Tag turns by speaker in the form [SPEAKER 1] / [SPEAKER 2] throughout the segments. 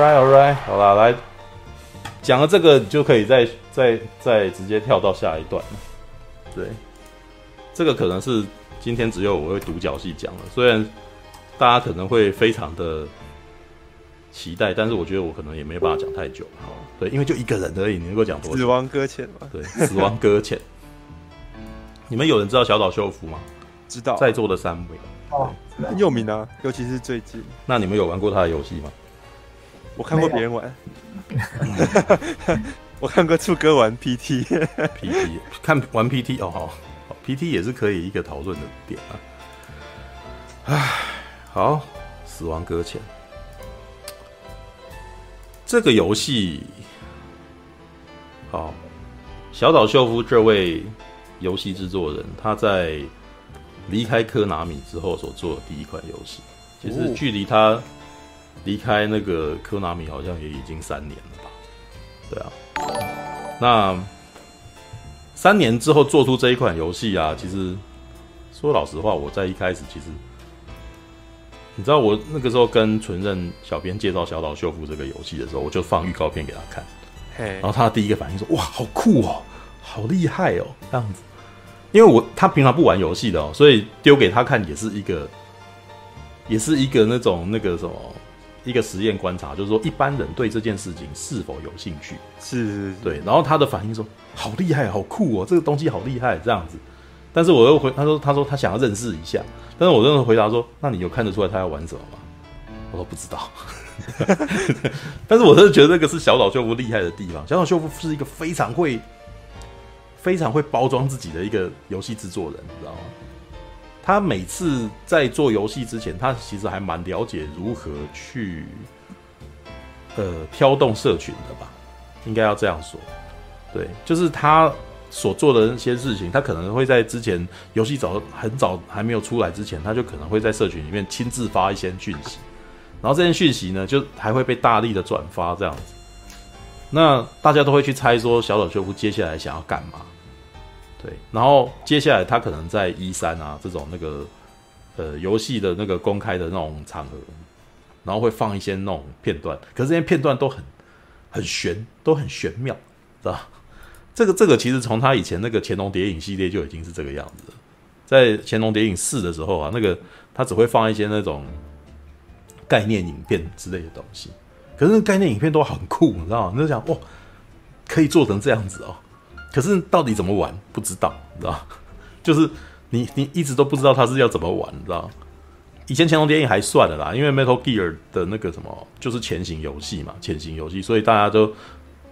[SPEAKER 1] right, all right，好啦，来讲了这个，就可以再再再直接跳到下一段。对，这个可能是今天只有我会独角戏讲了，虽然大家可能会非常的期待，但是我觉得我可能也没办法讲太久。好，对，因为就一个人而已，你能够讲多久？
[SPEAKER 2] 死亡搁浅吗？
[SPEAKER 1] 对，死亡搁浅。你们有人知道小岛秀夫吗？
[SPEAKER 2] 知道，
[SPEAKER 1] 在座的三位
[SPEAKER 2] 哦，很有名啊，尤其是最近。
[SPEAKER 1] 那你们有玩过他的游戏吗？
[SPEAKER 2] 我看过别人玩，我看过处哥玩 PT，PT
[SPEAKER 1] 看玩 PT 哦，好，PT 也是可以一个讨论的点啊。唉，好，死亡搁浅这个游戏，好，小岛秀夫这位游戏制作人，他在离开科纳米之后所做的第一款游戏，其实距离他。离开那个科纳米好像也已经三年了吧？对啊，那三年之后做出这一款游戏啊，其实说老实话，我在一开始其实，你知道我那个时候跟纯任小编介绍小岛秀夫这个游戏的时候，我就放预告片给他看，然后他第一个反应说：“哇，好酷哦，好厉害哦，这样子。”因为我他平常不玩游戏的哦，所以丢给他看也是一个，也是一个那种那个什么。一个实验观察，就是说一般人对这件事情是否有兴趣？
[SPEAKER 2] 是是是，
[SPEAKER 1] 对。然后他的反应说：“好厉害，好酷哦，这个东西好厉害。”这样子。但是我又回他说：“他说他想要认识一下。”但是我认真回答说：“那你有看得出来他要玩什么吗？”我说：“不知道。”但是我真的觉得这个是小岛秀夫厉害的地方。小岛秀夫是一个非常会、非常会包装自己的一个游戏制作人，你知道吗？他每次在做游戏之前，他其实还蛮了解如何去，呃，挑动社群的吧，应该要这样说。对，就是他所做的那些事情，他可能会在之前游戏早很早还没有出来之前，他就可能会在社群里面亲自发一些讯息，然后这些讯息呢，就还会被大力的转发这样子。那大家都会去猜说，小岛秀夫接下来想要干嘛？对，然后接下来他可能在 E3 啊这种那个呃游戏的那个公开的那种场合，然后会放一些那种片段，可是这些片段都很很玄，都很玄妙，知道？这个这个其实从他以前那个《乾隆谍影》系列就已经是这个样子了，在《乾隆谍影四》的时候啊，那个他只会放一些那种概念影片之类的东西，可是概念影片都很酷，你知道吗？你就想哇，可以做成这样子哦。可是到底怎么玩不知道，你知道？就是你你一直都不知道他是要怎么玩，你知道？以前潜龙谍影还算了啦，因为 Metal Gear 的那个什么就是潜行游戏嘛，潜行游戏，所以大家都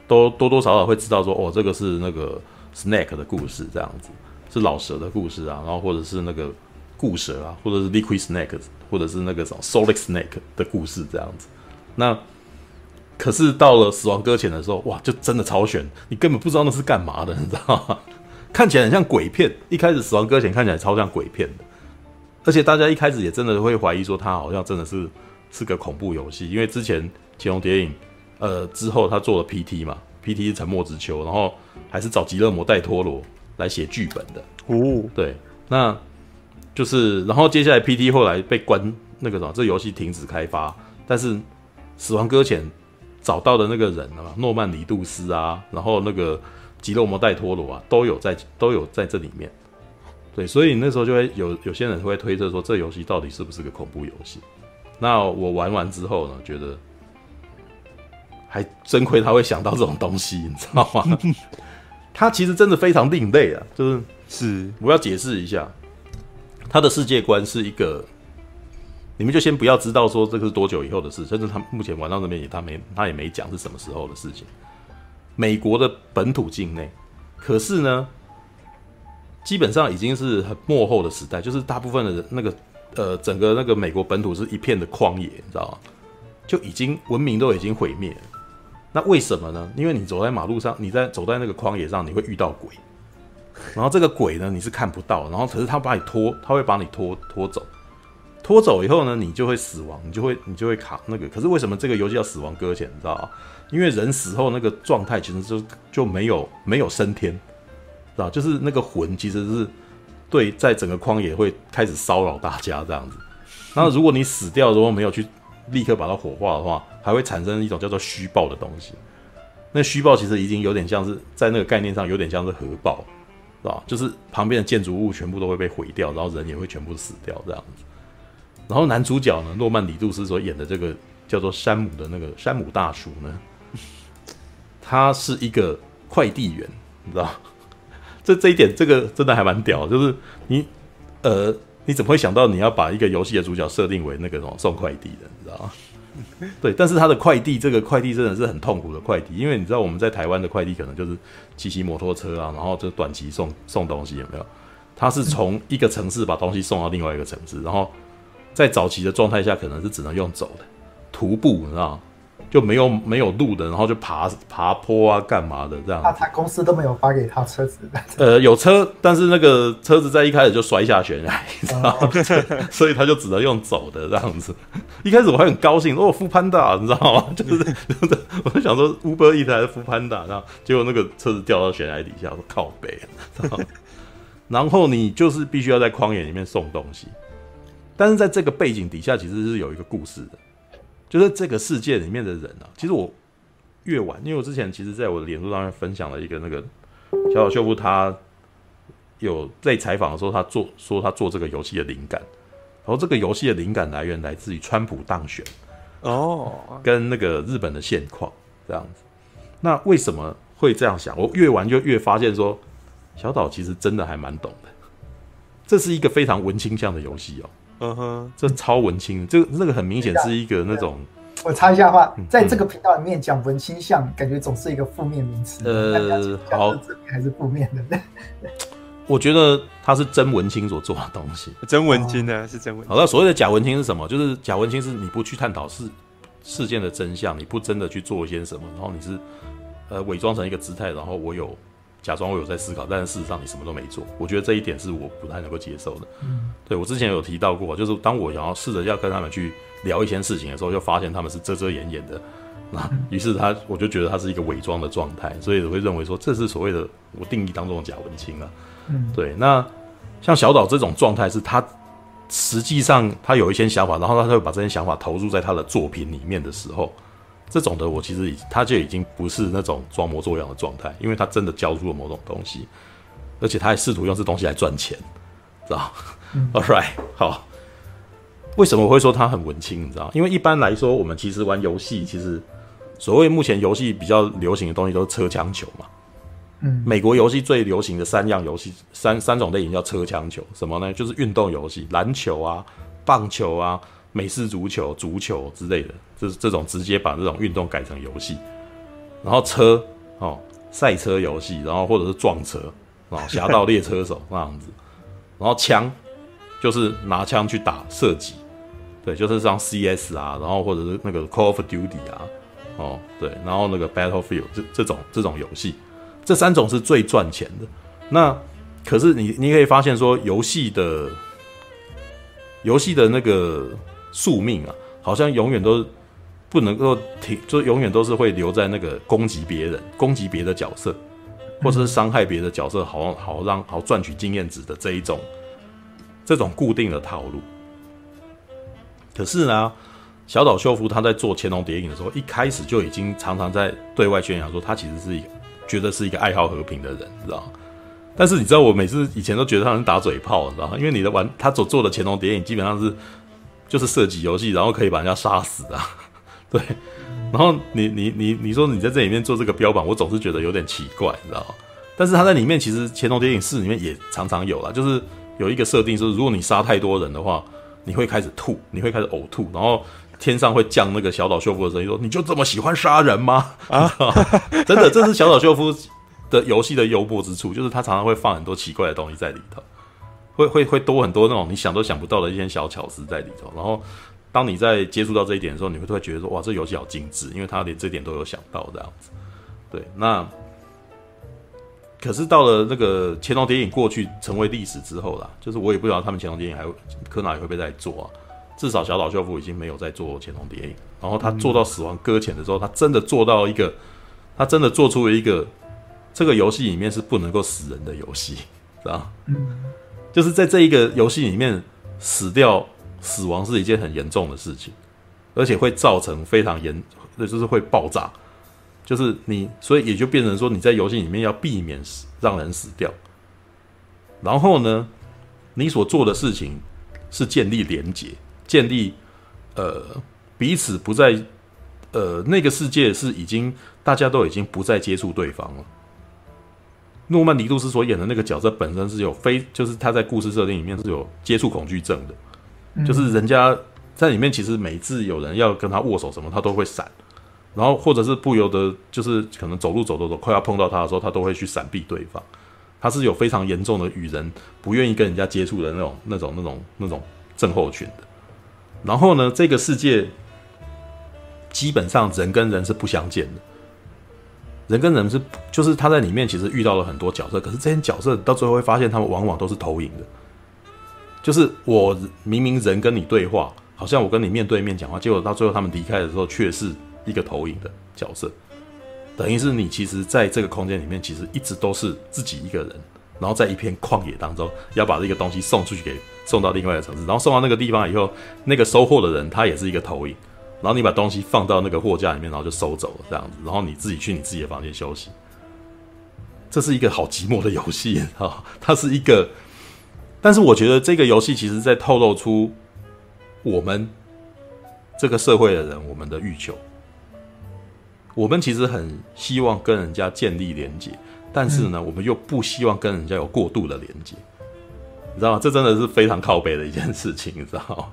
[SPEAKER 1] 都多多少少会知道说，哦，这个是那个 Snake 的故事，这样子是老蛇的故事啊，然后或者是那个固蛇啊，或者是 Liquid Snake，或者是那个什么 Solid Snake 的故事这样子，那。可是到了死亡搁浅的时候，哇，就真的超悬，你根本不知道那是干嘛的，你知道吗？看起来很像鬼片。一开始死亡搁浅看起来超像鬼片的，而且大家一开始也真的会怀疑说它好像真的是是个恐怖游戏，因为之前潜龙谍影，呃，之后他做了 PT 嘛，PT 是沉默之丘，然后还是找吉勒摩戴托罗来写剧本的。哦，对，那就是，然后接下来 PT 后来被关那个什么，这游戏停止开发，但是死亡搁浅。找到的那个人啊，诺曼尼杜斯啊，然后那个吉洛摩戴托罗啊，都有在都有在这里面。对，所以那时候就会有有些人会推测说，这游戏到底是不是个恐怖游戏？那我玩完之后呢，觉得还真亏他会想到这种东西，你知道吗？他其实真的非常另类啊，就是是我要解释一下，他的世界观是一个。你们就先不要知道说这个是多久以后的事，甚至他目前玩到那边也他没他也没讲是什么时候的事情。美国的本土境内，可是呢，基本上已经是很末后的时代，就是大部分的人那个呃整个那个美国本土是一片的旷野，你知道吗？就已经文明都已经毁灭了。那为什么呢？因为你走在马路上，你在走在那个旷野上，你会遇到鬼，然后这个鬼呢你是看不到，然后可是他把你拖，他会把你拖拖走。拖走以后呢，你就会死亡，你就会你就会卡那个。可是为什么这个游戏叫死亡搁浅？你知道吗？因为人死后那个状态其实就就没有没有升天，知道？就是那个魂其实是对，在整个旷野会开始骚扰大家这样子。那如果你死掉，如果没有去立刻把它火化的话，还会产生一种叫做虚爆的东西。那虚爆其实已经有点像是在那个概念上有点像是核爆，是吧？就是旁边的建筑物全部都会被毁掉，然后人也会全部死掉这样子。然后男主角呢，诺曼李杜斯所演的这个叫做山姆的那个山姆大叔呢，他是一个快递员，你知道？这这一点这个真的还蛮屌，就是你呃。你怎么会想到你要把一个游戏的主角设定为那个什么送快递的，你知道吗？对，但是他的快递，这个快递真的是很痛苦的快递，因为你知道我们在台湾的快递可能就是骑骑摩托车啊，然后就短期送送东西，有没有？他是从一个城市把东西送到另外一个城市，然后在早期的状态下可能是只能用走的，徒步，你知道？就没有没有路的，然后就爬爬坡啊，干嘛的这样？
[SPEAKER 3] 那他公司都没有发给他车子的。
[SPEAKER 1] 呃，有车，但是那个车子在一开始就摔下悬崖，你知道所以他就只能用走的这样子。一开始我还很高兴，哦，foodpanda，你知道吗？就是，就是、我就想说 Uber Eats 还是 foodpanda，然后结果那个车子掉到悬崖底下，说靠北，然后你就是必须要在旷野里面送东西，但是在这个背景底下，其实是有一个故事的。就是这个世界里面的人啊，其实我越晚，因为我之前其实在我的脸书上面分享了一个那个小岛秀夫，他有在采访的时候，他做说他做这个游戏的灵感，然后这个游戏的灵感来源来自于川普当选哦，跟那个日本的现况这样子。那为什么会这样想？我越玩就越发现说，小岛其实真的还蛮懂的。这是一个非常文青向的游戏哦。嗯哼，这超文青，这个那个很明显是一个那种。
[SPEAKER 3] 我插一下话，在这个频道里面讲文青像，感觉总是一个负面名词。
[SPEAKER 1] 呃，好，
[SPEAKER 3] 还是负面的。
[SPEAKER 1] 我觉得他是真文青所做的东西，
[SPEAKER 2] 真文青呢是真文青。
[SPEAKER 1] 好，那所谓的假文青是什么？就是假文青是你不去探讨事事件的真相，你不真的去做一些什么，然后你是呃伪装成一个姿态，然后我有。假装我有在思考，但是事实上你什么都没做。我觉得这一点是我不太能够接受的。嗯，对，我之前有提到过，就是当我想要试着要跟他们去聊一些事情的时候，就发现他们是遮遮掩掩的。那于是他，我就觉得他是一个伪装的状态，所以我会认为说这是所谓的我定义当中的假文青啊。嗯，对。那像小岛这种状态，是他实际上他有一些想法，然后他会把这些想法投入在他的作品里面的时候。这种的我其实已他就已经不是那种装模作样的状态，因为他真的交出了某种东西，而且他还试图用这东西来赚钱，知道、嗯？All right，好。为什么我会说他很文青？你知道？因为一般来说，我们其实玩游戏，其实所谓目前游戏比较流行的东西都是车枪球嘛。嗯。美国游戏最流行的三样游戏，三三种类型叫车枪球，什么呢？就是运动游戏，篮球啊，棒球啊。美式足球、足球之类的，这这种直接把这种运动改成游戏，然后车哦，赛车游戏，然后或者是撞车啊，侠盗猎车手那样子，然后枪就是拿枪去打射击，对，就是像 CS 啊，然后或者是那个 Call of Duty 啊，哦对，然后那个 Battlefield 这这种这种游戏，这三种是最赚钱的。那可是你你可以发现说，游戏的游戏的那个。宿命啊，好像永远都不能够停，就永远都是会留在那个攻击别人、攻击别的角色，或者是伤害别的角色，好好让好赚取经验值的这一种这种固定的套路。可是呢，小岛秀夫他在做《潜龙谍影》的时候，一开始就已经常常在对外宣扬说，他其实是一觉得是一个爱好和平的人，知道吗？但是你知道，我每次以前都觉得他是打嘴炮，知道吗？因为你的玩他所做的《潜龙谍影》基本上是。就是射击游戏，然后可以把人家杀死啊，对。然后你你你你说你在这里面做这个标榜，我总是觉得有点奇怪，你知道吗？但是他在里面其实《乾隆谍影四》里面也常常有啦，就是有一个设定是，如果你杀太多人的话，你会开始吐，你会开始呕吐，然后天上会降那个小岛秀夫的声音说：“你就这么喜欢杀人吗？”啊，真的，这是小岛秀夫的游戏的幽默之处，就是他常常会放很多奇怪的东西在里头。会会会多很多那种你想都想不到的一些小巧思在里头，然后当你在接触到这一点的时候，你会突然觉得说哇，这游戏好精致，因为他连这点都有想到这样子。对，那可是到了那个《潜龙谍影》过去成为历史之后啦，就是我也不知道他们《潜龙谍影》还会柯南也会不会再做啊？至少小岛秀夫已经没有在做《潜龙谍影》，然后他做到死亡搁浅的时候，他真的做到一个，他真的做出了一个这个游戏里面是不能够死人的游戏，知道嗯。就是在这一个游戏里面死掉、死亡是一件很严重的事情，而且会造成非常严，就是会爆炸，就是你，所以也就变成说你在游戏里面要避免死让人死掉。然后呢，你所做的事情是建立连结，建立呃彼此不再呃那个世界是已经大家都已经不再接触对方了。诺曼尼杜斯所演的那个角色本身是有非，就是他在故事设定里面是有接触恐惧症的，嗯、就是人家在里面其实每次有人要跟他握手什么，他都会闪，然后或者是不由得就是可能走路走走走快要碰到他的时候，他都会去闪避对方。他是有非常严重的与人不愿意跟人家接触的那种、那种、那种、那种症候群的。然后呢，这个世界基本上人跟人是不相见的。人跟人是，就是他在里面其实遇到了很多角色，可是这些角色到最后会发现，他们往往都是投影的。就是我明明人跟你对话，好像我跟你面对面讲话，结果到最后他们离开的时候，却是一个投影的角色。等于是你其实在这个空间里面，其实一直都是自己一个人，然后在一片旷野当中，要把这个东西送出去给送到另外一个城市，然后送到那个地方以后，那个收货的人他也是一个投影。然后你把东西放到那个货架里面，然后就收走了这样子。然后你自己去你自己的房间休息。这是一个好寂寞的游戏啊！它是一个，但是我觉得这个游戏其实在透露出我们这个社会的人我们的欲求。我们其实很希望跟人家建立连接，但是呢，我们又不希望跟人家有过度的连接。你知道吗？这真的是非常靠背的一件事情，你知道吗？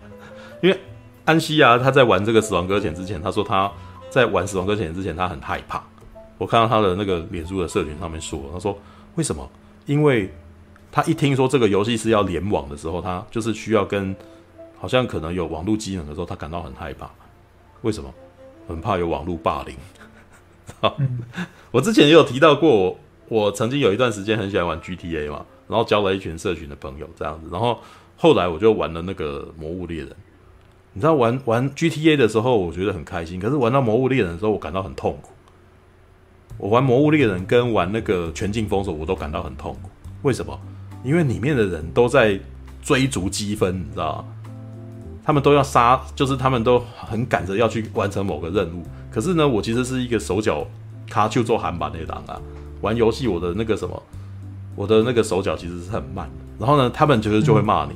[SPEAKER 1] 因为。安西啊，他在玩这个《死亡搁浅》之前，他说他在玩《死亡搁浅》之前，他很害怕。我看到他的那个脸书的社群上面说，他说为什么？因为他一听说这个游戏是要联网的时候，他就是需要跟好像可能有网络机能的时候，他感到很害怕。为什么？很怕有网络霸凌。我之前也有提到过，我曾经有一段时间很喜欢玩 GTA 嘛，然后交了一群社群的朋友这样子，然后后来我就玩了那个《魔物猎人》。你知道玩玩 GTA 的时候，我觉得很开心。可是玩到魔物猎人的时候，我感到很痛苦。我玩魔物猎人跟玩那个全境封锁，我都感到很痛苦。为什么？因为里面的人都在追逐积分，你知道吗？他们都要杀，就是他们都很赶着要去完成某个任务。可是呢，我其实是一个手脚卡就做韩版那档啊。玩游戏，我的那个什么，我的那个手脚其实是很慢。然后呢，他们其实就会骂你。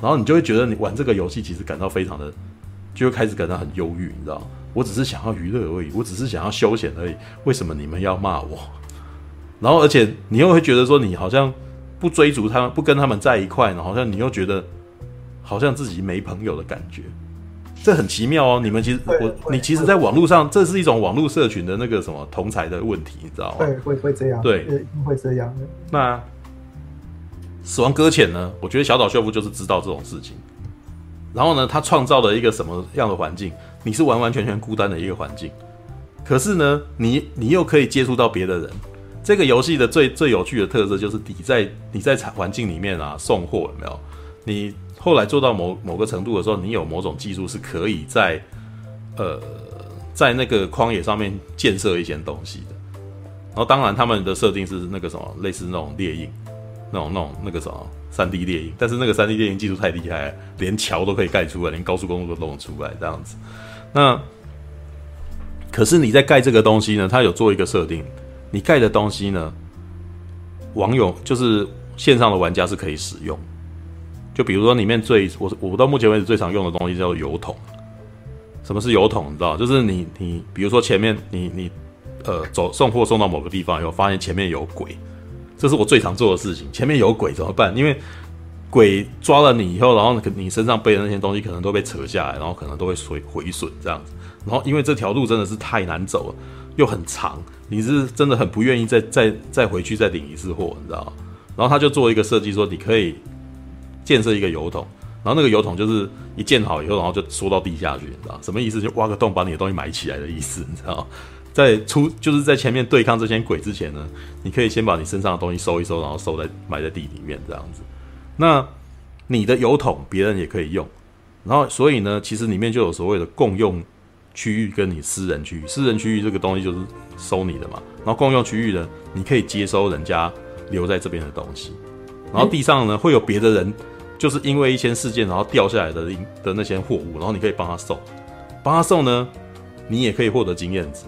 [SPEAKER 1] 嗯然后你就会觉得你玩这个游戏其实感到非常的，就会开始感到很忧郁，你知道？我只是想要娱乐而已，我只是想要休闲而已，为什么你们要骂我？然后而且你又会觉得说你好像不追逐他们，不跟他们在一块，然后好像你又觉得好像自己没朋友的感觉，这很奇妙哦。你们其实我你其实，在网络上这是一种网络社群的那个什么同才的问题，你知道
[SPEAKER 3] 吗？会会会这
[SPEAKER 1] 样，
[SPEAKER 3] 对，会这样。
[SPEAKER 1] 那。死亡搁浅呢？我觉得小岛秀夫就是知道这种事情，然后呢，他创造了一个什么样的环境？你是完完全全孤单的一个环境，可是呢，你你又可以接触到别的人。这个游戏的最最有趣的特色就是你在你在环境里面啊送货有没有？你后来做到某某个程度的时候，你有某种技术是可以在呃在那个旷野上面建设一些东西的。然后当然他们的设定是那个什么类似那种猎鹰。那种、那种、那个什么三 D 电影，但是那个三 D 电影技术太厉害，连桥都可以盖出来，连高速公路都弄出来这样子。那可是你在盖这个东西呢？它有做一个设定，你盖的东西呢，网友就是线上的玩家是可以使用。就比如说里面最我我到目前为止最常用的东西叫做邮筒。什么是油桶？你知道？就是你你比如说前面你你呃走送货送到某个地方以后，发现前面有鬼。这是我最常做的事情。前面有鬼怎么办？因为鬼抓了你以后，然后你身上背的那些东西可能都被扯下来，然后可能都会毁毁损这样子。然后因为这条路真的是太难走了，又很长，你是真的很不愿意再再再回去再领一次货，你知道？然后他就做一个设计，说你可以建设一个油桶，然后那个油桶就是一建好以后，然后就缩到地下去，你知道什么意思？就挖个洞把你的东西埋起来的意思，你知道？在出就是在前面对抗这些鬼之前呢，你可以先把你身上的东西收一收，然后收在埋在地里面这样子。那你的油桶别人也可以用，然后所以呢，其实里面就有所谓的共用区域跟你私人区域。私人区域这个东西就是收你的嘛，然后共用区域呢，你可以接收人家留在这边的东西。然后地上呢会有别的人，就是因为一些事件然后掉下来的的那些货物，然后你可以帮他收。帮他送呢，你也可以获得经验值。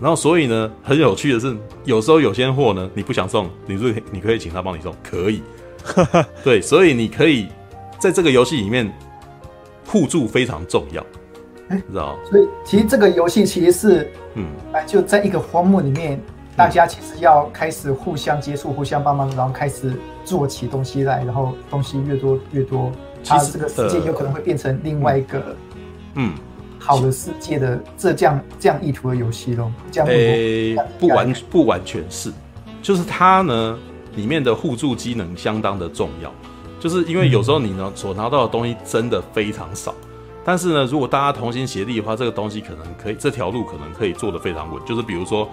[SPEAKER 1] 然后所以呢，很有趣的是，有时候有些货呢，你不想送，你是你可以请他帮你送，可以。对，所以你可以在这个游戏里面互助非常重要，
[SPEAKER 3] 哎，
[SPEAKER 1] 知道？
[SPEAKER 3] 所以其实这个游戏其实是，
[SPEAKER 1] 嗯，
[SPEAKER 3] 就在一个荒漠里面，大家其实要开始互相接触、互相帮忙，然后开始做起东西来，然后东西越多越多，其实这个世界有可能会变成另外一个，嗯。好的世界的这这样这样意图的游戏咯，这样诶、
[SPEAKER 1] 欸，不完不完全是，就是它呢里面的互助机能相当的重要，就是因为有时候你呢所拿到的东西真的非常少，但是呢如果大家同心协力的话，这个东西可能可以这条路可能可以做得非常稳，就是比如说。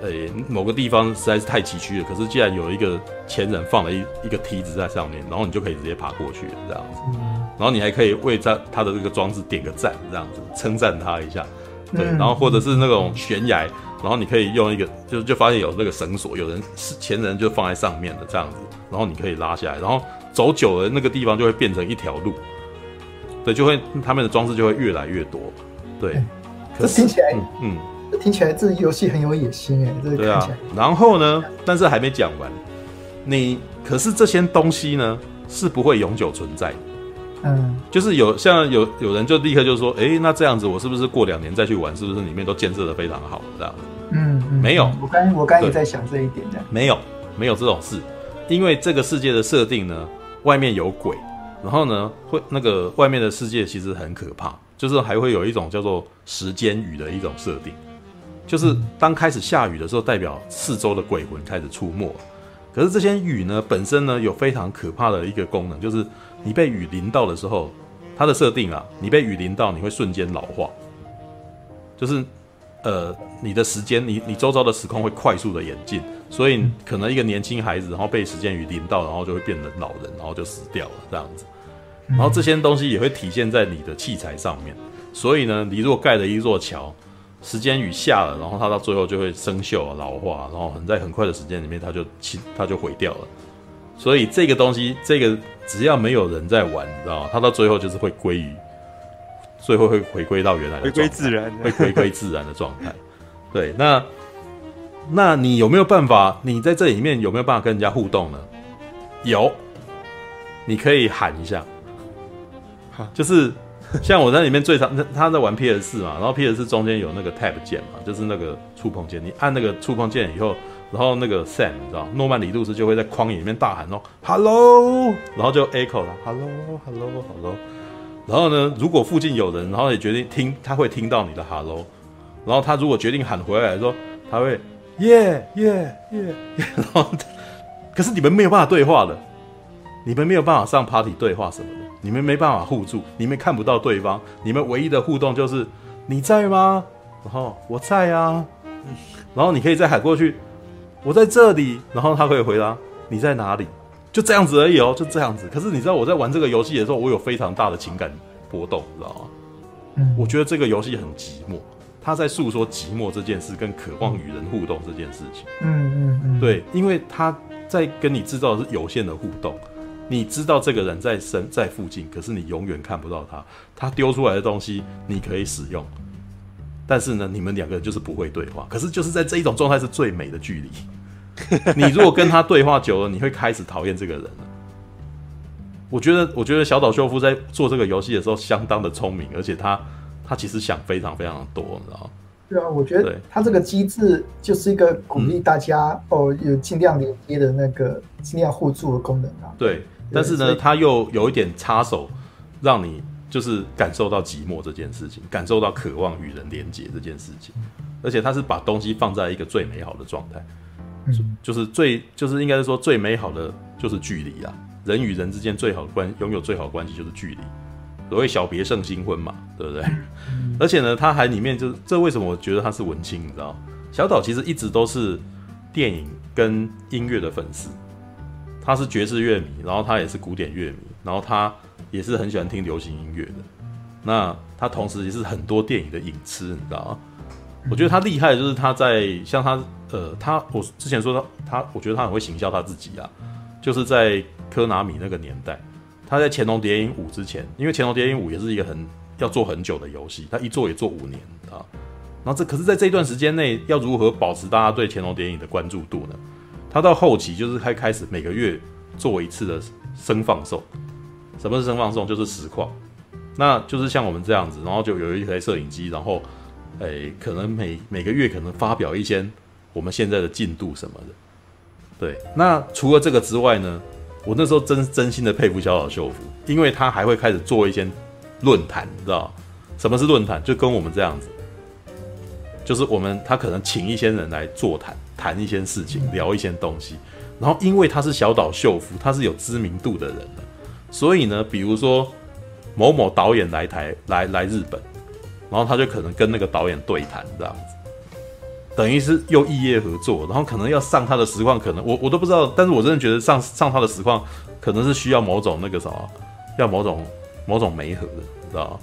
[SPEAKER 1] 呃、欸，某个地方实在是太崎岖了，可是既然有一个前人放了一一个梯子在上面，然后你就可以直接爬过去了，这样子。然后你还可以为他他的这个装置点个赞，这样子称赞他一下。对，然后或者是那种悬崖，然后你可以用一个，就就发现有那个绳索，有人是前人就放在上面的这样子，然后你可以拉下来，然后走久了那个地方就会变成一条路。对，就会他们的装置就会越来越多。对，欸、
[SPEAKER 3] 可是听起来，
[SPEAKER 1] 嗯。嗯
[SPEAKER 3] 听起来这游戏很有野心哎，这个。
[SPEAKER 1] 对啊，然后呢？但是还没讲完。你可是这些东西呢是不会永久存在的。嗯，就是有像有有人就立刻就说，哎、欸，那这样子我是不是过两年再去玩，是不是里面都建设的非常好这样嗯，没有。
[SPEAKER 3] 我刚我刚也在想这一点的。
[SPEAKER 1] 没有，没有这种事，因为这个世界的设定呢，外面有鬼，然后呢会那个外面的世界其实很可怕，就是还会有一种叫做时间雨的一种设定。就是当开始下雨的时候，代表四周的鬼魂开始出没。可是这些雨呢，本身呢有非常可怕的一个功能，就是你被雨淋到的时候，它的设定啊，你被雨淋到，你会瞬间老化。就是呃，你的时间，你你周遭的时空会快速的演进，所以可能一个年轻孩子，然后被时间雨淋到，然后就会变成老人，然后就死掉了这样子。然后这些东西也会体现在你的器材上面。所以呢，你如果盖了一座桥。时间雨下了，然后它到最后就会生锈、老化，然后很在很快的时间里面，它就，它就毁掉了。所以这个东西，这个只要没有人在玩，你知道吗？它到最后就是会归于，最后会回归到原来的
[SPEAKER 2] 回归自然，
[SPEAKER 1] 会回归自然的状态。对，那那你有没有办法？你在这里面有没有办法跟人家互动呢？有，你可以喊一下，就是。像我在里面最常，他在玩 PS 四嘛，然后 PS 四中间有那个 Tab 键嘛，就是那个触碰键，你按那个触碰键以后，然后那个 Sam 你知道，诺曼李路斯就会在旷野里面大喊哦，Hello，然后就 Echo 了，Hello，Hello，Hello，然后呢，如果附近有人，然后也决定听，他会听到你的 Hello，然后他如果决定喊回来的时候，他会 Yeah Yeah Yeah，然后可是你们没有办法对话的，你们没有办法上 Party 对话什么的。你们没办法互助，你们看不到对方，你们唯一的互动就是你在吗？然后我在啊，然后你可以再喊过去，我在这里，然后他可以回答你在哪里，就这样子而已哦，就这样子。可是你知道我在玩这个游戏的时候，我有非常大的情感波动，你知道吗？嗯，我觉得这个游戏很寂寞，他在诉说寂寞这件事跟渴望与人互动这件事情。嗯嗯嗯，对，因为他在跟你制造的是有限的互动。你知道这个人在身在附近，可是你永远看不到他。他丢出来的东西你可以使用，但是呢，你们两个人就是不会对话。可是就是在这一种状态是最美的距离。你如果跟他对话久了，你会开始讨厌这个人了。我觉得，我觉得小岛秀夫在做这个游戏的时候相当的聪明，而且他他其实想非常非常的多，你知道吗？
[SPEAKER 3] 对啊，我觉得他这个机制就是一个鼓励大家、嗯、哦，有尽量连接的那个尽量互助的功能啊。
[SPEAKER 1] 对。但是呢，他又有一点插手，让你就是感受到寂寞这件事情，感受到渴望与人连结这件事情，而且他是把东西放在一个最美好的状态，嗯，就是最就是应该是说最美好的就是距离啊，人与人之间最好的关拥有最好的关系就是距离，所谓小别胜新婚嘛，对不对？而且呢，他还里面就是这为什么我觉得他是文青，你知道？小岛其实一直都是电影跟音乐的粉丝。他是爵士乐迷，然后他也是古典乐迷，然后他也是很喜欢听流行音乐的。那他同时也是很多电影的影痴，你知道吗？我觉得他厉害的就是他在像他呃，他我之前说他他，我觉得他很会行销他自己啊。就是在科纳米那个年代，他在《潜龙谍影五》之前，因为《潜龙谍影五》也是一个很要做很久的游戏，他一做也做五年啊。然后这可是在这一段时间内，要如何保持大家对乾隆谍影的关注度呢？他到后期就是开开始每个月做一次的生放送。什么是生放送？就是实况，那就是像我们这样子，然后就有一台摄影机，然后，诶，可能每每个月可能发表一些我们现在的进度什么的。对，那除了这个之外呢，我那时候真真心的佩服小岛秀夫，因为他还会开始做一些论坛，你知道什么是论坛？就跟我们这样子，就是我们他可能请一些人来座谈，谈一些事情，聊一些东西，然后因为他是小岛秀夫，他是有知名度的人。所以呢，比如说某某导演来台来来日本，然后他就可能跟那个导演对谈这样子，等于是又异业合作，然后可能要上他的实况，可能我我都不知道，但是我真的觉得上上他的实况可能是需要某种那个什么，要某种某种媒合的，你知道？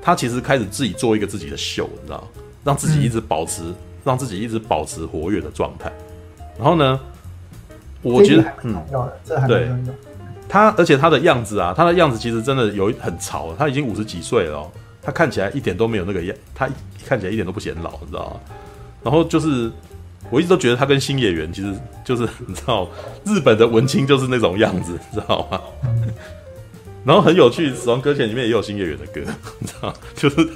[SPEAKER 1] 他其实开始自己做一个自己的秀，你知道？让自己一直保持，让自己一直保持活跃的状态。然后呢，我觉得嗯，对。他而且他的样子啊，他的样子其实真的有很潮。他已经五十几岁了，他看起来一点都没有那个样，他看起来一点都不显老，你知道吗？然后就是我一直都觉得他跟新野源其实就是 你知道，日本的文青就是那种样子，你知道吗？然后很有趣，《死亡搁浅》里面也有新野源的歌，你知道，就是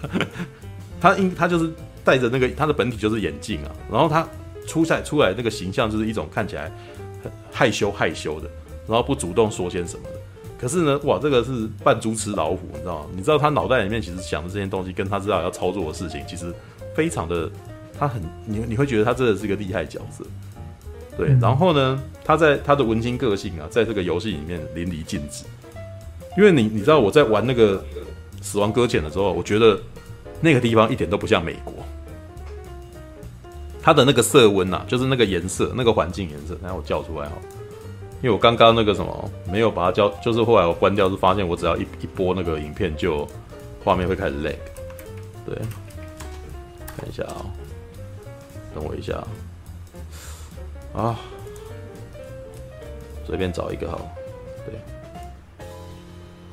[SPEAKER 1] 他应他就是戴着那个他的本体就是眼镜啊，然后他出赛出来那个形象就是一种看起来很害羞害羞的。然后不主动说些什么的，可是呢，哇，这个是扮猪吃老虎，你知道吗？你知道他脑袋里面其实想的这些东西，跟他知道要操作的事情，其实非常的，他很你 你会觉得他真的是一个厉害角色，对。然后呢，他在他的文青个性啊，在这个游戏里面淋漓尽致。因为你你知道我在玩那个死亡搁浅的时候，我觉得那个地方一点都不像美国，它的那个色温啊，就是那个颜色，那个环境颜色，等下我叫出来哈。因为我刚刚那个什么没有把它叫，就是后来我关掉，是发现我只要一一播那个影片，就画面会开始 lag。对，看一下啊、等我一下啊，随便找一个好。对，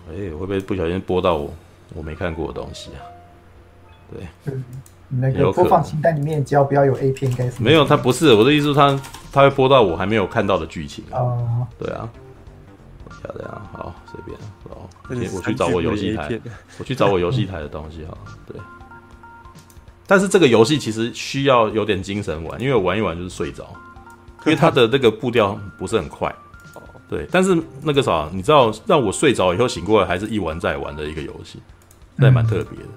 [SPEAKER 1] 哎、会不会不小心播到我我没看过的东西啊？对。嗯
[SPEAKER 3] 那个播放清单里面，只要不要有 A 片，应该是
[SPEAKER 1] 没有。他不是我的意思，他他会播到我还没有看到的剧情
[SPEAKER 3] 哦。
[SPEAKER 1] 对啊，漂亮，好，随便，哦，我去找我游戏台，我去找我游戏台的东西哈。对，但是这个游戏其实需要有点精神玩，因为我玩一玩就是睡着，因为它的那个步调不是很快。哦，对，但是那个啥，你知道，让我睡着以后醒过来，还是一玩再玩的一个游戏，那也蛮特别的。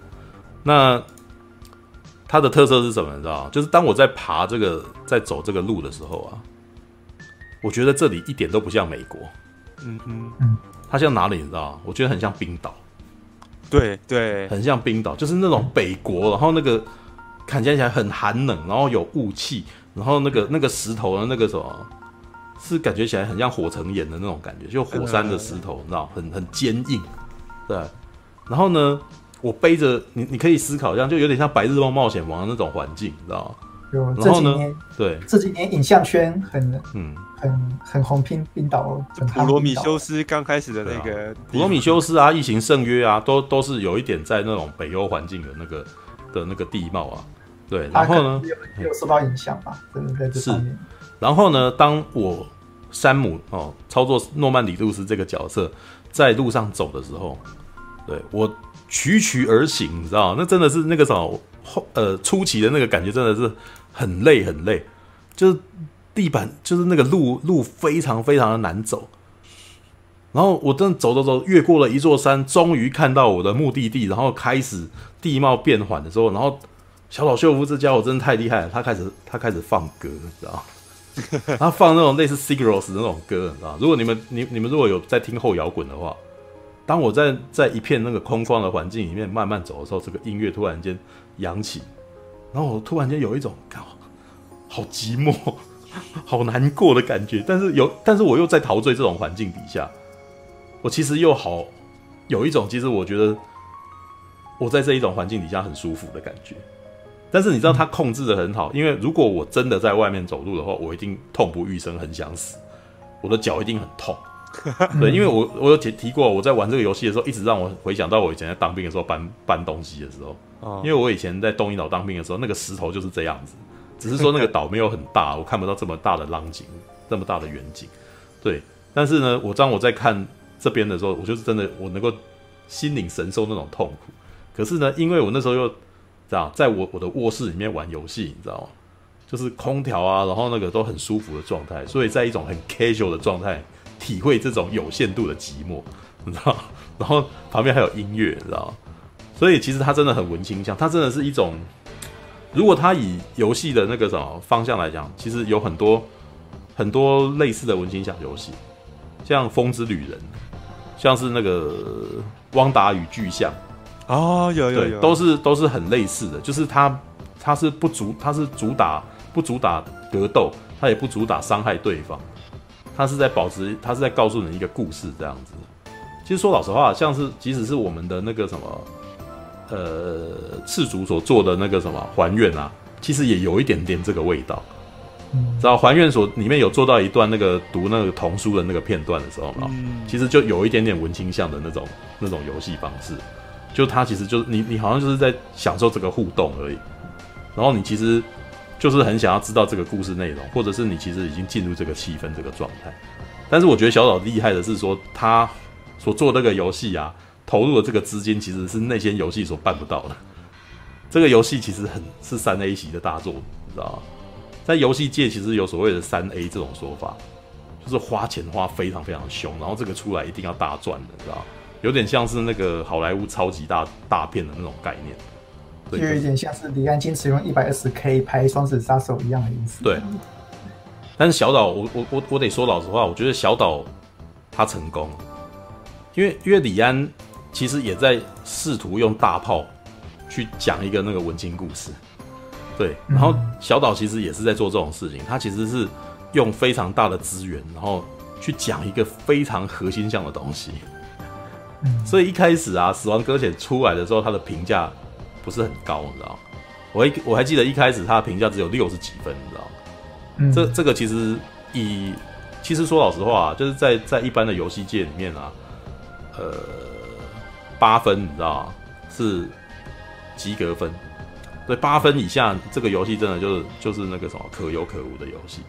[SPEAKER 1] 那。它的特色是什么？你知道吗？就是当我在爬这个、在走这个路的时候啊，我觉得这里一点都不像美国。嗯嗯嗯，它像哪里？你知道吗？我觉得很像冰岛。
[SPEAKER 2] 对对，
[SPEAKER 1] 很像冰岛，就是那种北国，然后那个看起来很寒冷，然后有雾气，然后那个那个石头的那个什么，是感觉起来很像火成岩的那种感觉，就火山的石头，你知道，很很坚硬。对，然后呢？我背着你，你可以思考一下，就有点像《白日梦冒险王》的那种环境，你知道吗？
[SPEAKER 3] 有。
[SPEAKER 1] 然后呢？对，
[SPEAKER 3] 这几年影像圈很嗯很很红，拼冰岛，
[SPEAKER 2] 普罗米修斯刚开始的那个
[SPEAKER 1] 普罗米修斯啊，异形圣约啊，都都是有一点在那种北欧环境的那个的那个地貌啊。对，然后呢？
[SPEAKER 3] 有，有受到影响吧？真的在这方面。
[SPEAKER 1] 是。然后呢？当我山姆哦操作诺曼底路斯这个角色在路上走的时候，对我。曲曲而行，你知道那真的是那个什么后呃初期的那个感觉，真的是很累很累，就是地板就是那个路路非常非常的难走。然后我真的走走走，越过了一座山，终于看到我的目的地，然后开始地貌变缓的时候，然后小岛秀夫这家伙真的太厉害了，他开始他开始放歌，你知道 他放那种类似的那种歌，你知道如果你们你你们如果有在听后摇滚的话。当我在在一片那个空旷的环境里面慢慢走的时候，这个音乐突然间扬起，然后我突然间有一种好寂寞、好难过的感觉。但是有，但是我又在陶醉这种环境底下，我其实又好有一种，其实我觉得我在这一种环境底下很舒服的感觉。但是你知道，他控制的很好，因为如果我真的在外面走路的话，我一定痛不欲生，很想死，我的脚一定很痛。对，因为我我有提提过，我在玩这个游戏的时候，一直让我回想到我以前在当兵的时候搬搬东西的时候。哦。因为我以前在东引岛当兵的时候，那个石头就是这样子，只是说那个岛没有很大，我看不到这么大的浪景，这么大的远景。对。但是呢，我当我在看这边的时候，我就是真的我能够心领神受那种痛苦。可是呢，因为我那时候又这样，在我我的卧室里面玩游戏，你知道吗？就是空调啊，然后那个都很舒服的状态，所以在一种很 casual 的状态，体会这种有限度的寂寞，你知道？然后旁边还有音乐，你知道？所以其实它真的很文青向，它真的是一种，如果它以游戏的那个什么方向来讲，其实有很多很多类似的文青向游戏，像《风之旅人》，像是那个《汪达与巨像》
[SPEAKER 2] 哦，有有有，
[SPEAKER 1] 对，都是都是很类似的，就是它它是不主，它是主打。不主打格斗，他也不主打伤害对方，他是在保持，他是在告诉你一个故事这样子。其实说老实话，像是即使是我们的那个什么，呃，赤足所做的那个什么还愿啊，其实也有一点点这个味道。知道还愿所里面有做到一段那个读那个童书的那个片段的时候嘛，其实就有一点点文青向的那种那种游戏方式，就他其实就是你你好像就是在享受这个互动而已，然后你其实。就是很想要知道这个故事内容，或者是你其实已经进入这个气氛这个状态。但是我觉得小岛厉害的是说，他所做的这个游戏啊，投入的这个资金其实是那些游戏所办不到的。这个游戏其实很是三 A 级的大作，你知道吗？在游戏界其实有所谓的三 A 这种说法，就是花钱花非常非常凶，然后这个出来一定要大赚的，知道吗？有点像是那个好莱坞超级大大片的那种概念。
[SPEAKER 3] 就有点像是李安坚持用一百二十 K 拍《双子杀手》一样的意思。
[SPEAKER 1] 对，但是小岛，我我我我得说老实话，我觉得小岛他成功，因为因为李安其实也在试图用大炮去讲一个那个文青故事，对，然后小岛其实也是在做这种事情，他其实是用非常大的资源，然后去讲一个非常核心向的东西，所以一开始啊，《死亡搁浅》出来的时候，他的评价。不是很高，你知道？我一我还记得一开始他的评价只有六十几分，你知道？嗯，这这个其实以其实说老实话啊，就是在在一般的游戏界里面啊，呃，八分你知道是及格分，对，八分以下这个游戏真的就是就是那个什么可有可无的游戏。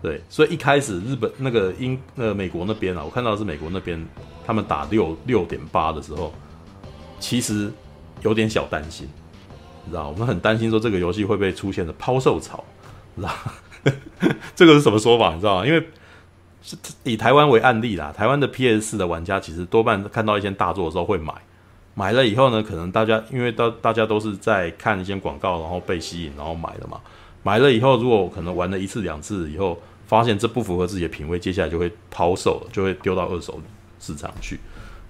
[SPEAKER 1] 对，所以一开始日本那个英那个美国那边啊，我看到的是美国那边他们打六六点八的时候，其实。有点小担心，你知道？我们很担心说这个游戏会不会出现的抛售潮，你知道？这个是什么说法？你知道吗？因为是 以台湾为案例啦，台湾的 PS 4的玩家其实多半看到一些大作的时候会买，买了以后呢，可能大家因为大大家都是在看一些广告，然后被吸引，然后买了嘛。买了以后，如果可能玩了一次两次以后，发现这不符合自己的品味，接下来就会抛售了，就会丢到二手市场去。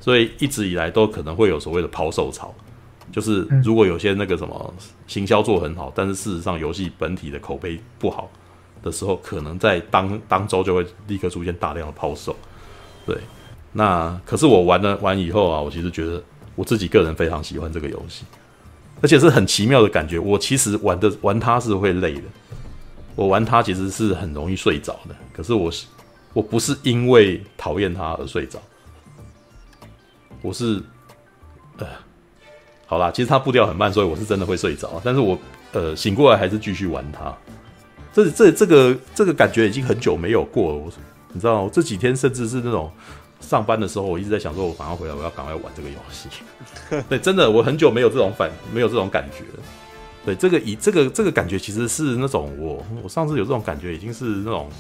[SPEAKER 1] 所以一直以来都可能会有所谓的抛售潮。就是如果有些那个什么行销做很好，但是事实上游戏本体的口碑不好的时候，可能在当当周就会立刻出现大量的抛售。对，那可是我玩了玩以后啊，我其实觉得我自己个人非常喜欢这个游戏，而且是很奇妙的感觉。我其实玩的玩它是会累的，我玩它其实是很容易睡着的。可是我是我不是因为讨厌它而睡着，我是呃。好啦，其实它步调很慢，所以我是真的会睡着。但是我呃醒过来还是继续玩它。这这这个这个感觉已经很久没有过了。我你知道，我这几天甚至是那种上班的时候，我一直在想说，我赶快回来，我要赶快玩这个游戏。对，真的，我很久没有这种反，没有这种感觉了。对，这个以这个这个感觉其实是那种我我上次有这种感觉，已经是那种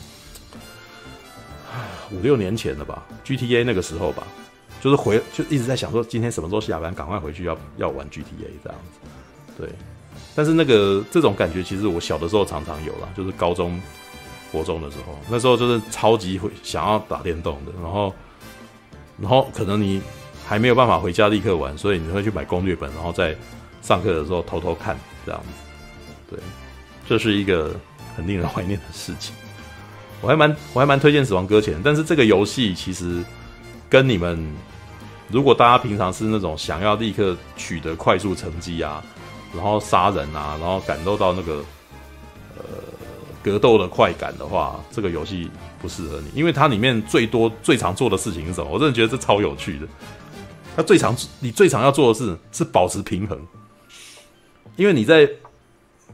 [SPEAKER 1] 五六年前了吧，GTA 那个时候吧。就是回就一直在想说，今天什么时候下班，赶快回去要要玩 GTA 这样子，对。但是那个这种感觉，其实我小的时候常常有啦，就是高中、国中的时候，那时候就是超级会想要打电动的，然后，然后可能你还没有办法回家立刻玩，所以你会去买攻略本，然后在上课的时候偷偷看这样子，对。这是一个很令人怀念的事情。我还蛮我还蛮推荐《死亡搁浅》，但是这个游戏其实跟你们。如果大家平常是那种想要立刻取得快速成绩啊，然后杀人啊，然后感受到那个呃格斗的快感的话，这个游戏不适合你，因为它里面最多最常做的事情是什么？我真的觉得这超有趣的。它最常你最常要做的事是保持平衡，因为你在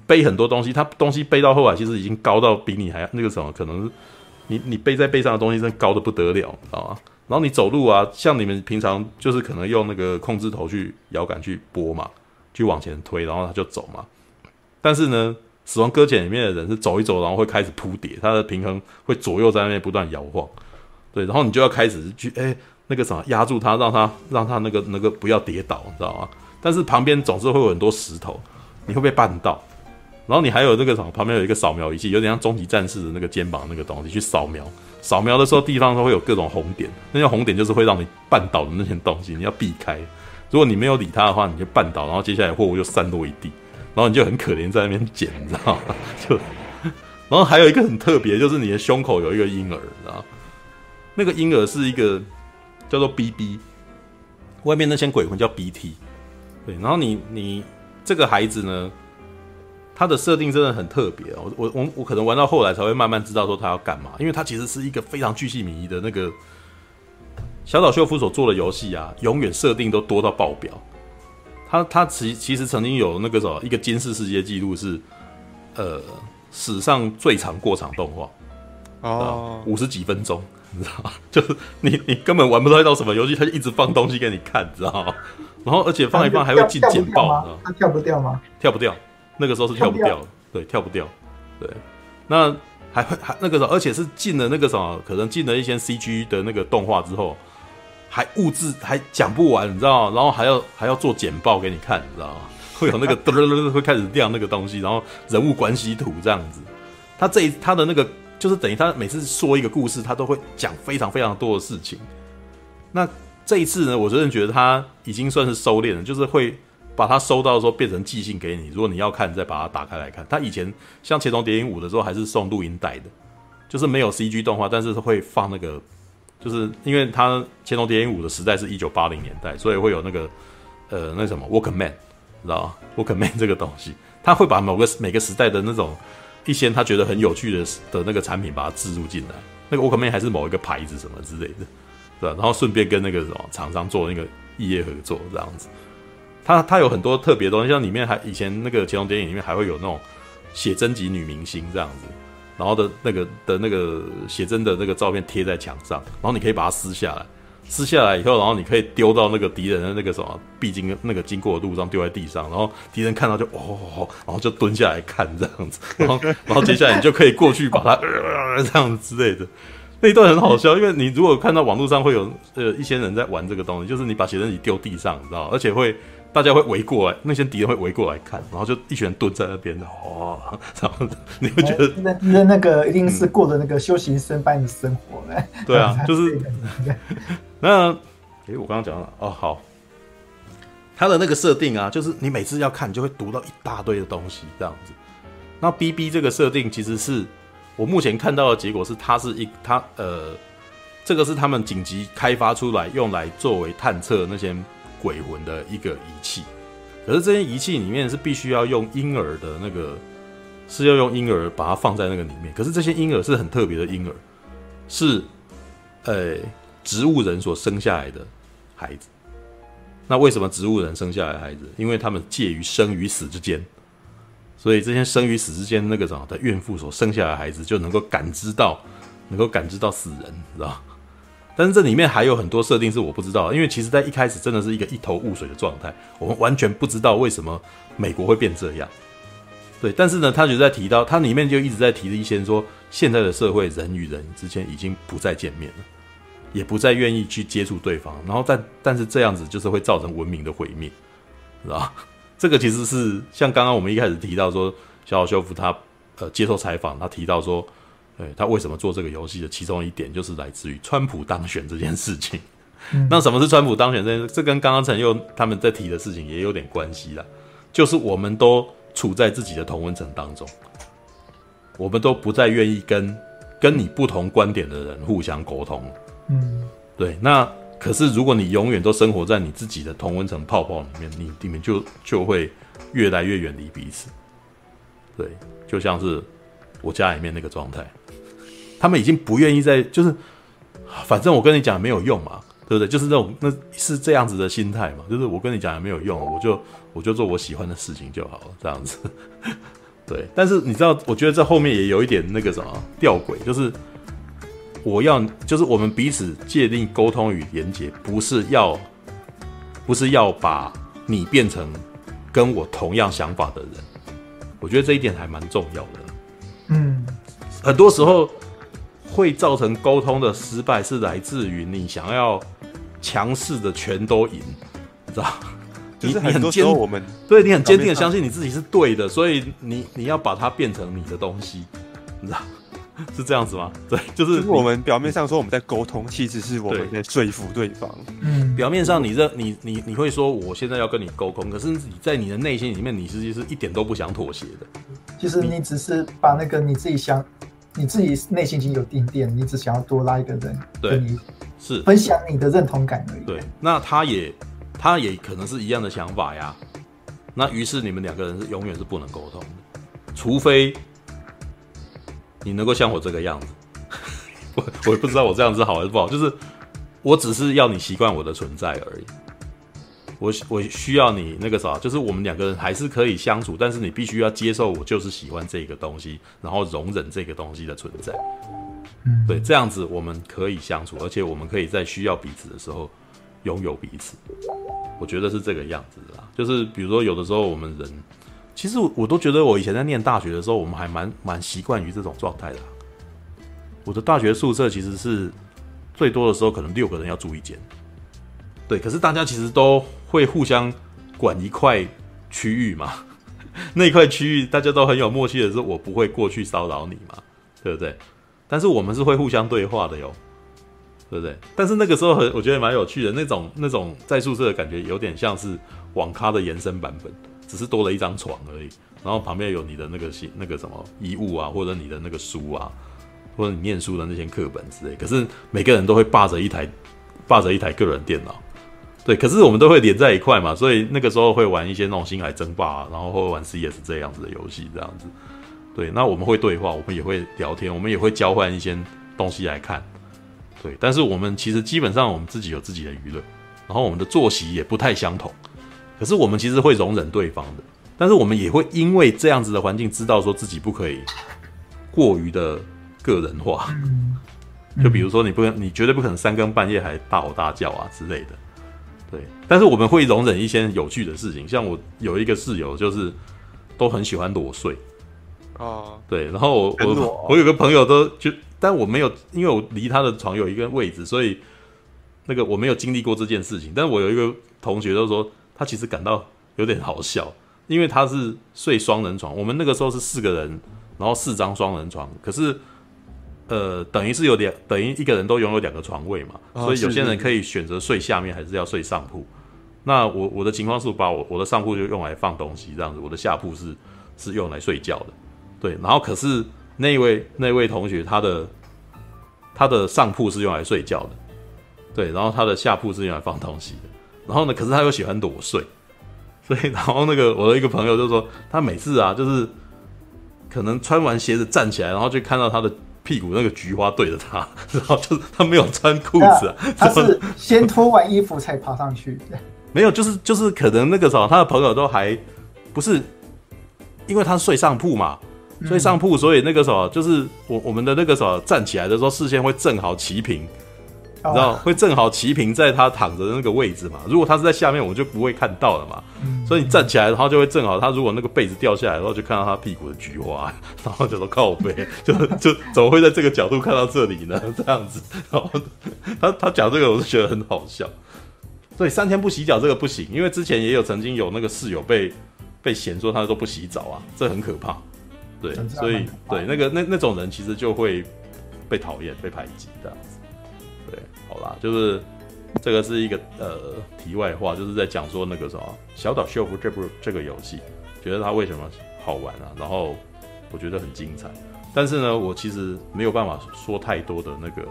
[SPEAKER 1] 背很多东西，它东西背到后来其实已经高到比你还那个什么，可能你你背在背上的东西真的高的不得了，知道吗？然后你走路啊，像你们平常就是可能用那个控制头去摇杆去拨嘛，去往前推，然后它就走嘛。但是呢，死亡搁浅里面的人是走一走，然后会开始扑跌，它的平衡会左右在那边不断摇晃。对，然后你就要开始去哎。那个什么压住它，让它让它那个那个不要跌倒，你知道吗？但是旁边总是会有很多石头，你会被绊到。然后你还有那个什么，旁边有一个扫描仪器，有点像终极战士的那个肩膀那个东西去扫描。扫描的时候地方都会有各种红点，那些红点就是会让你绊倒的那些东西，你要避开。如果你没有理他的话，你就绊倒，然后接下来货物就散落一地，然后你就很可怜在那边捡，你知道吗？就，然后还有一个很特别，就是你的胸口有一个婴儿，你知道吗？那个婴儿是一个。叫做 BB，外面那些鬼魂叫 BT，对，然后你你这个孩子呢，他的设定真的很特别哦，我我我可能玩到后来才会慢慢知道说他要干嘛，因为它其实是一个非常巨细靡遗的那个小岛秀夫所做的游戏啊，永远设定都多到爆表。他他其其实曾经有那个什么一个金氏世界纪录是，呃，史上最长过场动画哦，五十几分钟。你知道吗？就是你，你根本玩不到一道什么游戏，他就一直放东西给你看，知道吗？然后而且放一放还会进简报，
[SPEAKER 3] 他跳不掉吗？
[SPEAKER 1] 跳不掉，那个时候是跳不掉，对，跳不掉，对。那还会还那个时候，而且是进了那个什么，可能进了一些 CG 的那个动画之后，还物质还讲不完，你知道吗？然后还要还要做简报给你看，你知道吗？会有那个噔噔噔会开始亮那个东西，然后人物关系图这样子。他这一他的那个。就是等于他每次说一个故事，他都会讲非常非常多的事情。那这一次呢，我真的觉得他已经算是收敛了，就是会把它收到的时候变成寄信给你。如果你要看，再把它打开来看。他以前像《潜龙谍影五》的时候，还是送录音带的，就是没有 CG 动画，但是会放那个，就是因为他《潜龙谍影五》的时代是一九八零年代，所以会有那个呃那什么 Walkman，知道吗？Walkman 这个东西，他会把某个每个时代的那种。一些他觉得很有趣的的那个产品，把它置入进来。那个 Walkman 还是某一个牌子什么之类的，对吧？然后顺便跟那个什么厂商做那个异业合作，这样子。他他有很多特别东西，像里面还以前那个乾隆电影里面还会有那种写真集女明星这样子，然后的那个的那个写真的那个照片贴在墙上，然后你可以把它撕下来。撕下来以后，然后你可以丢到那个敌人的那个什么必经那个经过的路上，丢在地上，然后敌人看到就哦，然后就蹲下来看这样子，然后然后接下来你就可以过去把它、这样子之类的。那一段很好笑，因为你如果看到网络上会有呃一些人在玩这个东西，就是你把写真集丢地上，你知道，而且会大家会围过来，那些敌人会围过来看，然后就一群人蹲在那边，哦，然后你会觉得
[SPEAKER 3] 那那那个一定是过的那个修行僧般的生活嘞、
[SPEAKER 1] 嗯。对啊，就是。那，诶、欸，我刚刚讲了哦，好，他的那个设定啊，就是你每次要看，你就会读到一大堆的东西，这样子。那 BB 这个设定，其实是我目前看到的结果是，它是一，它呃，这个是他们紧急开发出来，用来作为探测那些鬼魂的一个仪器。可是这些仪器里面是必须要用婴儿的那个，是要用婴儿把它放在那个里面。可是这些婴儿是很特别的婴儿，是，呃、植物人所生下来的孩子，那为什么植物人生下来的孩子？因为他们介于生与死之间，所以这些生与死之间那个什么的孕妇所生下来的孩子就能够感知到，能够感知到死人，知道？但是这里面还有很多设定是我不知道，因为其实在一开始真的是一个一头雾水的状态，我们完全不知道为什么美国会变这样。对，但是呢，他就在提到，他里面就一直在提的一些说，现在的社会人与人之间已经不再见面了。也不再愿意去接触对方，然后但但是这样子就是会造成文明的毁灭，是吧？这个其实是像刚刚我们一开始提到说，小岛秀夫他呃接受采访，他提到说，对他为什么做这个游戏的其中一点就是来自于川普当选这件事情。嗯、那什么是川普当选这件事？这跟刚刚陈佑他们在提的事情也有点关系啦，就是我们都处在自己的同温层当中，我们都不再愿意跟跟你不同观点的人互相沟通。嗯，对，那可是如果你永远都生活在你自己的同温层泡泡里面，你你们就就会越来越远离彼此。对，就像是我家里面那个状态，他们已经不愿意再就是，反正我跟你讲没有用嘛，对不对？就是那种那是这样子的心态嘛，就是我跟你讲也没有用，我就我就做我喜欢的事情就好了，这样子。对，但是你知道，我觉得这后面也有一点那个什么吊诡，就是我要就是我们彼此界定沟通与连接，不是要不是要把你变成跟我同样想法的人，我觉得这一点还蛮重要的。
[SPEAKER 3] 嗯，
[SPEAKER 1] 很多时候会造成沟通的失败，是来自于你想要强势的全都赢，你知道？
[SPEAKER 2] 你很多时候我们
[SPEAKER 1] 对你很坚定的相信你自己是对的，所以你你要把它变成你的东西，你知道？是这样子吗？对，就是，
[SPEAKER 2] 就是我们表面上说我们在沟通，其实是我们在说服对方。
[SPEAKER 3] 嗯，
[SPEAKER 1] 表面上你这你你你会说我现在要跟你沟通，可是你在你的内心里面，你实际是一点都不想妥协的。
[SPEAKER 3] 其实你只是把那个你自己想，你自己内心已经有定电，你只想要多拉一个人跟你
[SPEAKER 1] 是
[SPEAKER 3] 分享你的认同感而已。
[SPEAKER 1] 对，那他也他也可能是一样的想法呀。那于是你们两个人是永远是不能沟通的，除非你能够像我这个样子。我我也不知道我这样子好还是不好，就是我只是要你习惯我的存在而已。我我需要你那个啥，就是我们两个人还是可以相处，但是你必须要接受我就是喜欢这个东西，然后容忍这个东西的存在。
[SPEAKER 3] 嗯，
[SPEAKER 1] 对，这样子我们可以相处，而且我们可以在需要彼此的时候拥有彼此。我觉得是这个样子的啦。就是比如说有的时候我们人，其实我都觉得我以前在念大学的时候，我们还蛮蛮习惯于这种状态的。我的大学宿舍其实是最多的时候可能六个人要住一间。对，可是大家其实都。会互相管一块区域嘛？那块区域大家都很有默契的是，我不会过去骚扰你嘛，对不对？但是我们是会互相对话的哟，对不对？但是那个时候很，我觉得蛮有趣的，那种那种在宿舍的感觉，有点像是网咖的延伸版本，只是多了一张床而已。然后旁边有你的那个些那个什么衣物啊，或者你的那个书啊，或者你念书的那些课本之类。可是每个人都会霸着一台霸着一台个人电脑。对，可是我们都会连在一块嘛，所以那个时候会玩一些那种星海争霸啊，然后会玩 CS 这样子的游戏，这样子。对，那我们会对话，我们也会聊天，我们也会交换一些东西来看。对，但是我们其实基本上我们自己有自己的娱乐，然后我们的作息也不太相同。可是我们其实会容忍对方的，但是我们也会因为这样子的环境，知道说自己不可以过于的个人化。就比如说，你不能，你绝对不可能三更半夜还大吼大叫啊之类的。对，但是我们会容忍一些有趣的事情，像我有一个室友，就是都很喜欢裸睡。
[SPEAKER 2] 哦，
[SPEAKER 1] 对，然后我我我有个朋友都就，但我没有，因为我离他的床有一个位置，所以那个我没有经历过这件事情。但我有一个同学都说，他其实感到有点好笑，因为他是睡双人床，我们那个时候是四个人，然后四张双人床，可是。呃，等于是有两，等于一个人都拥有两个床位嘛，哦、所以有些人可以选择睡下面，还是要睡上铺。那我我的情况是把我我的上铺就用来放东西这样子，我的下铺是是用来睡觉的。对，然后可是那位那位同学他的他的上铺是用来睡觉的，对，然后他的下铺是用来放东西的。然后呢，可是他又喜欢裸睡，所以然后那个我的一个朋友就说，他每次啊就是可能穿完鞋子站起来，然后就看到他的。屁股那个菊花对着他，然后就是他没有穿裤子啊，
[SPEAKER 3] 他是先脱完衣服才爬上去。
[SPEAKER 1] 没有，就是就是可能那个时候他的朋友都还不是，因为他睡上铺嘛，睡上铺，所以那个时候就是我我们的那个时候站起来的时候视线会正好齐平。你知道会正好齐平在他躺着的那个位置嘛？如果他是在下面，我就不会看到了嘛。嗯、所以你站起来，然后就会正好他如果那个被子掉下来，然后就看到他屁股的菊花，然后就说靠背，就就怎么会在这个角度看到这里呢？这样子，然后他他讲这个，我就觉得很好笑。所以三天不洗脚这个不行，因为之前也有曾经有那个室友被被嫌说他都不洗澡啊，这很可怕。对，所以对那个那那种人其实就会被讨厌、被排挤这对。好啦，就是这个是一个呃题外话，就是在讲说那个什么小岛秀夫这部这个游戏，觉得它为什么好玩啊？然后我觉得很精彩，但是呢，我其实没有办法说太多的那个，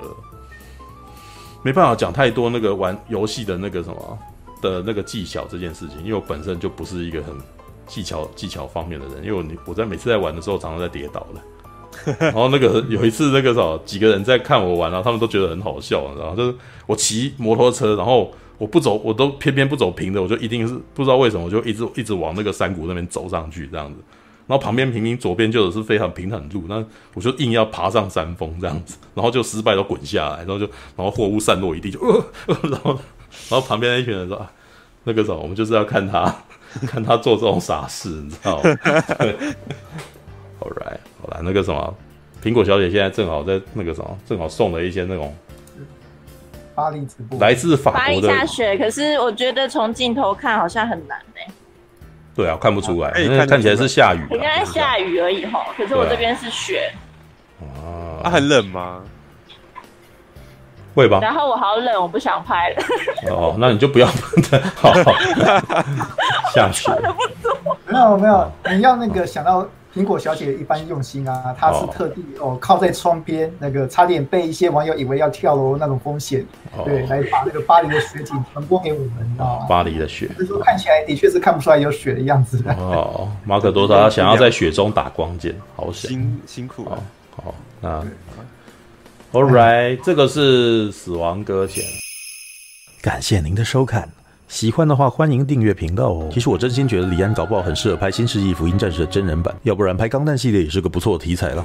[SPEAKER 1] 没办法讲太多那个玩游戏的那个什么的那个技巧这件事情，因为我本身就不是一个很技巧技巧方面的人，因为我我在每次在玩的时候常常在跌倒的。然后那个有一次那个啥，几个人在看我玩，然后他们都觉得很好笑，然后就是我骑摩托车，然后我不走，我都偏偏不走平的，我就一定是不知道为什么，我就一直一直往那个山谷那边走上去这样子。然后旁边明明左边就是非常平坦路，那我就硬要爬上山峰这样子，然后就失败都滚下来，然后就然后货物散落一地，就呃，然后然后旁边那一群人说，那个啥，我们就是要看他 看他做这种傻事，你知道吗？那个什么，苹果小姐现在正好在那个什么，正好送了一些那种
[SPEAKER 3] 巴黎直播，
[SPEAKER 1] 来自法国的
[SPEAKER 4] 巴黎下雪，可是我觉得从镜头看好像很难。
[SPEAKER 1] 对啊，看不出来，因为
[SPEAKER 2] 看，
[SPEAKER 1] 看起来是下雨，
[SPEAKER 4] 应该下雨而已哈。可是我这边是雪。
[SPEAKER 1] 啊，
[SPEAKER 2] 啊，很冷吗？
[SPEAKER 1] 会吧。
[SPEAKER 4] 然后我好冷，我不想拍了。
[SPEAKER 1] 哦，那你就不要 好，好下雪。
[SPEAKER 3] 没有没有，你要那个想到。苹果小姐一般用心啊，她是特地哦靠在窗边，那个差点被一些网友以为要跳楼那种风险，哦、对，来把那个巴黎的雪景传播给我们，你知道吗？
[SPEAKER 1] 巴黎的雪，
[SPEAKER 3] 就是说看起来的确是看不出来有雪的样子的。
[SPEAKER 1] 哦，马可多他想要在雪中打光剑，好
[SPEAKER 2] 辛辛苦啊。
[SPEAKER 1] 好，那 All right，这个是死亡搁浅，感谢您的收看。喜欢的话，欢迎订阅频道哦。其实我真心觉得李安搞不好很适合拍《新世纪福音战士》的真人版，要不然拍钢弹系列也是个不错的题材了。